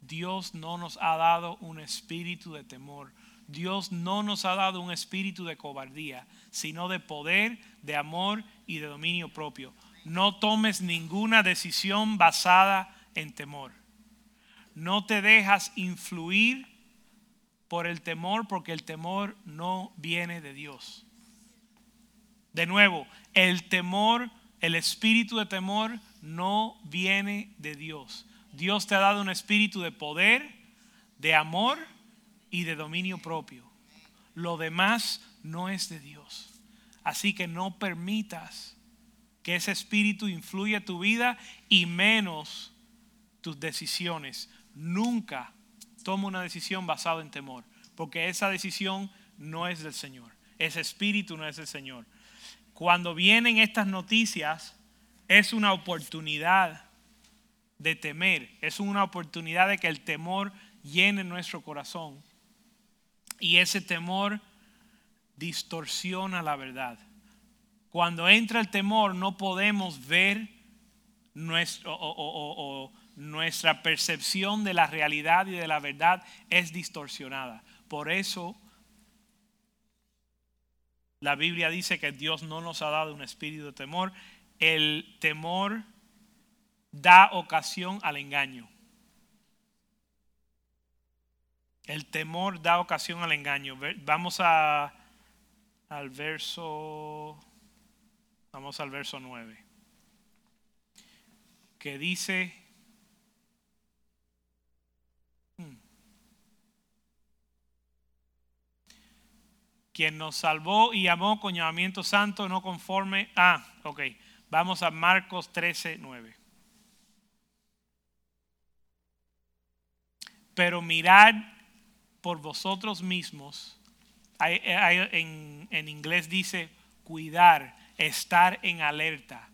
Dios no nos ha dado un espíritu de temor. Dios no nos ha dado un espíritu de cobardía, sino de poder, de amor y de dominio propio. No tomes ninguna decisión basada en temor. No te dejas influir por el temor porque el temor no viene de Dios. De nuevo, el temor, el espíritu de temor no viene de Dios. Dios te ha dado un espíritu de poder, de amor y de dominio propio. Lo demás no es de Dios. Así que no permitas que ese espíritu influya tu vida y menos tus decisiones. Nunca toma una decisión basada en temor, porque esa decisión no es del Señor. Ese espíritu no es del Señor. Cuando vienen estas noticias, es una oportunidad de temer, es una oportunidad de que el temor llene nuestro corazón. Y ese temor distorsiona la verdad. Cuando entra el temor no podemos ver o, nuestra percepción de la realidad y de la verdad es distorsionada. Por eso la Biblia dice que Dios no nos ha dado un espíritu de temor. El temor da ocasión al engaño. El temor da ocasión al engaño. Vamos a, al verso, vamos al verso 9, que dice, hmm, quien nos salvó y amó con llamamiento santo, no conforme. Ah, ok. Vamos a Marcos 13, 9. Pero mirad por vosotros mismos. en, inglés dice cuidar, estar en alerta.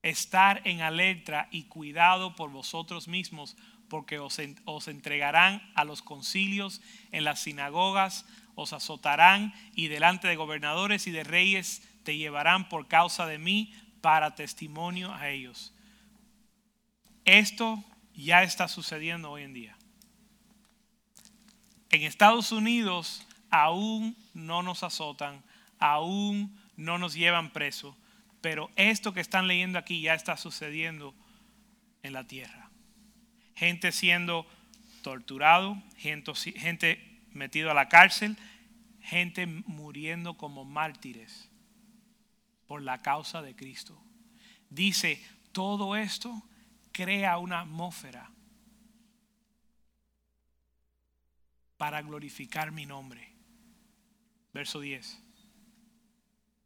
Estar en alerta y cuidado por vosotros mismos, porque os, os entregarán a los concilios en las sinagogas, os azotarán y delante de gobernadores y de reyes te llevarán por causa de mí para testimonio a ellos. Esto ya está sucediendo hoy en día. En Estados Unidos aún no nos azotan, aún no nos llevan preso, pero esto que están leyendo aquí ya está sucediendo en la tierra. Gente siendo torturado, gente, gente metido a la cárcel, gente muriendo como mártires por la causa de Cristo. Dice, todo esto crea una atmósfera para glorificar mi nombre. Verso 10.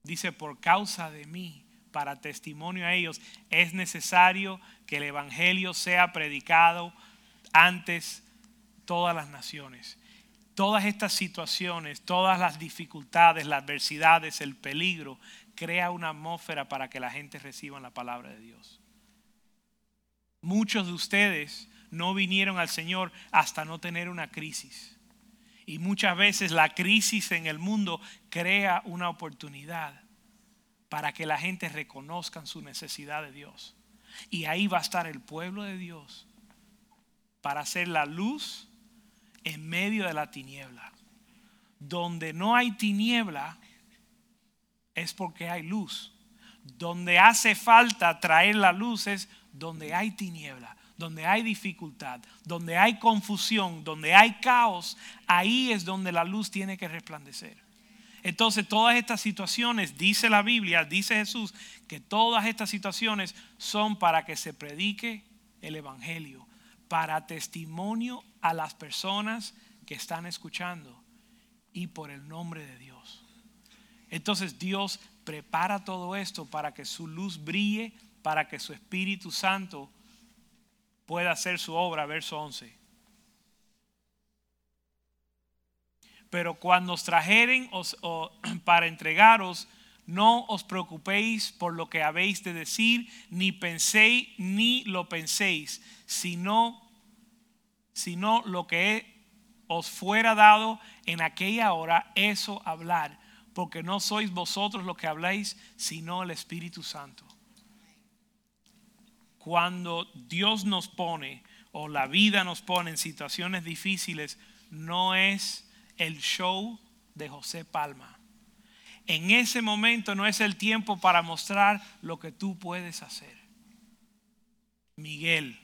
Dice, por causa de mí, para testimonio a ellos, es necesario que el Evangelio sea predicado antes todas las naciones. Todas estas situaciones, todas las dificultades, las adversidades, el peligro, crea una atmósfera para que la gente reciba la palabra de Dios. Muchos de ustedes no vinieron al Señor hasta no tener una crisis. Y muchas veces la crisis en el mundo crea una oportunidad para que la gente reconozca su necesidad de Dios. Y ahí va a estar el pueblo de Dios para hacer la luz en medio de la tiniebla. Donde no hay tiniebla es porque hay luz. Donde hace falta traer la luz es donde hay tiniebla, donde hay dificultad, donde hay confusión, donde hay caos, ahí es donde la luz tiene que resplandecer. Entonces todas estas situaciones, dice la Biblia, dice Jesús, que todas estas situaciones son para que se predique el Evangelio, para testimonio a las personas que están escuchando y por el nombre de Dios. Entonces Dios prepara todo esto para que su luz brille para que su Espíritu Santo pueda hacer su obra, verso 11. Pero cuando os trajeren os, para entregaros, no os preocupéis por lo que habéis de decir, ni penséis, ni lo penséis, sino, sino lo que os fuera dado en aquella hora, eso hablar, porque no sois vosotros los que habláis, sino el Espíritu Santo cuando Dios nos pone o la vida nos pone en situaciones difíciles, no es el show de José Palma. En ese momento no es el tiempo para mostrar lo que tú puedes hacer. Miguel,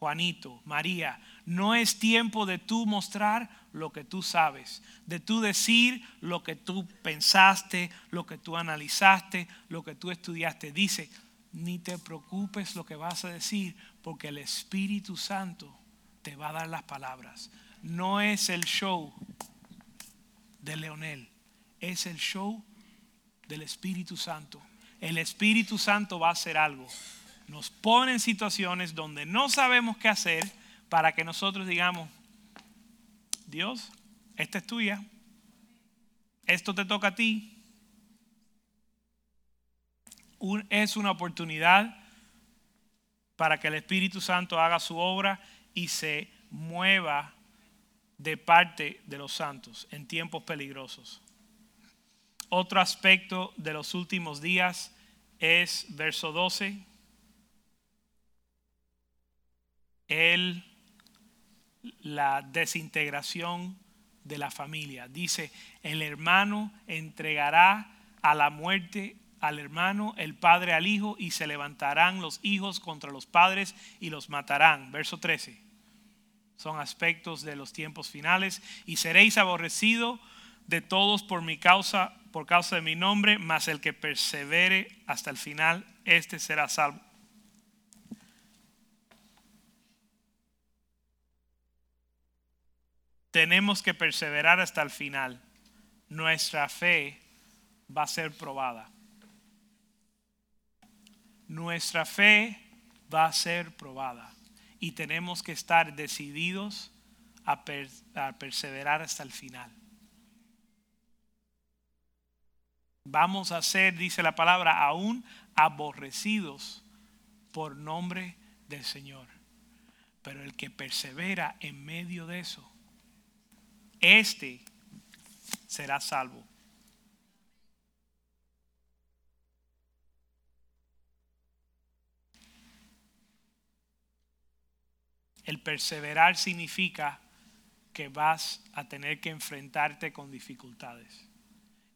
Juanito, María, no es tiempo de tú mostrar lo que tú sabes, de tú decir lo que tú pensaste, lo que tú analizaste, lo que tú estudiaste. Dice, ni te preocupes lo que vas a decir, porque el Espíritu Santo te va a dar las palabras. No es el show de Leonel, es el show del Espíritu Santo. El Espíritu Santo va a hacer algo. Nos pone en situaciones donde no sabemos qué hacer para que nosotros digamos, Dios, esta es tuya, esto te toca a ti, es una oportunidad para que el Espíritu Santo haga su obra y se mueva de parte de los santos en tiempos peligrosos. Otro aspecto de los últimos días es verso 12. El, la desintegración de la familia. Dice, el hermano entregará a la muerte al hermano, el padre al hijo, y se levantarán los hijos contra los padres y los matarán. Verso 13. Son aspectos de los tiempos finales. Y seréis aborrecidos de todos por mi causa, por causa de mi nombre, mas el que persevere hasta el final, este será salvo. Tenemos que perseverar hasta el final. Nuestra fe va a ser probada. Nuestra fe va a ser probada y tenemos que estar decididos a, perseverar hasta el final. Vamos a ser, dice la palabra, aún aborrecidos por nombre del Señor. Pero el que persevera en medio de eso, este será salvo. El perseverar significa que vas a tener que enfrentarte con dificultades,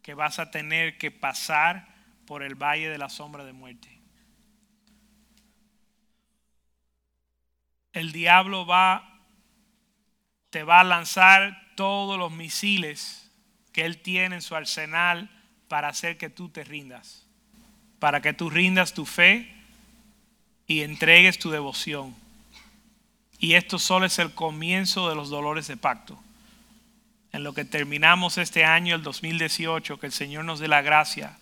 que vas a tener que pasar por el valle de la sombra de muerte. El diablo va te va a lanzar todos los misiles que él tiene en su arsenal para hacer que tú te rindas, para que tú rindas tu fe y entregues tu devoción. Y esto solo es el comienzo de los dolores de pacto. En lo que terminamos este año, el 2018, que el Señor nos dé la gracia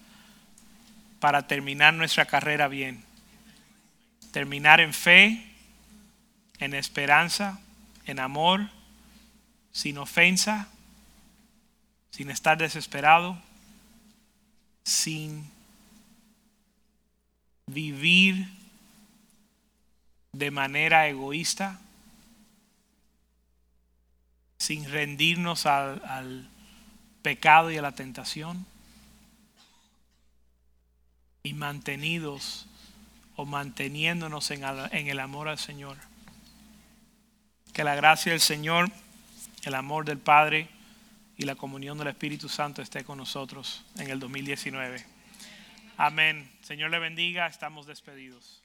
para terminar nuestra carrera bien. Terminar en fe, en esperanza, en amor, sin ofensa, sin estar desesperado, sin vivir de manera egoísta sin rendirnos al, pecado y a la tentación y mantenidos o manteniéndonos en, en el amor al Señor. Que la gracia del Señor, el amor del Padre y la comunión del Espíritu Santo esté con nosotros en el 2019. Amén. Señor le bendiga. Estamos despedidos.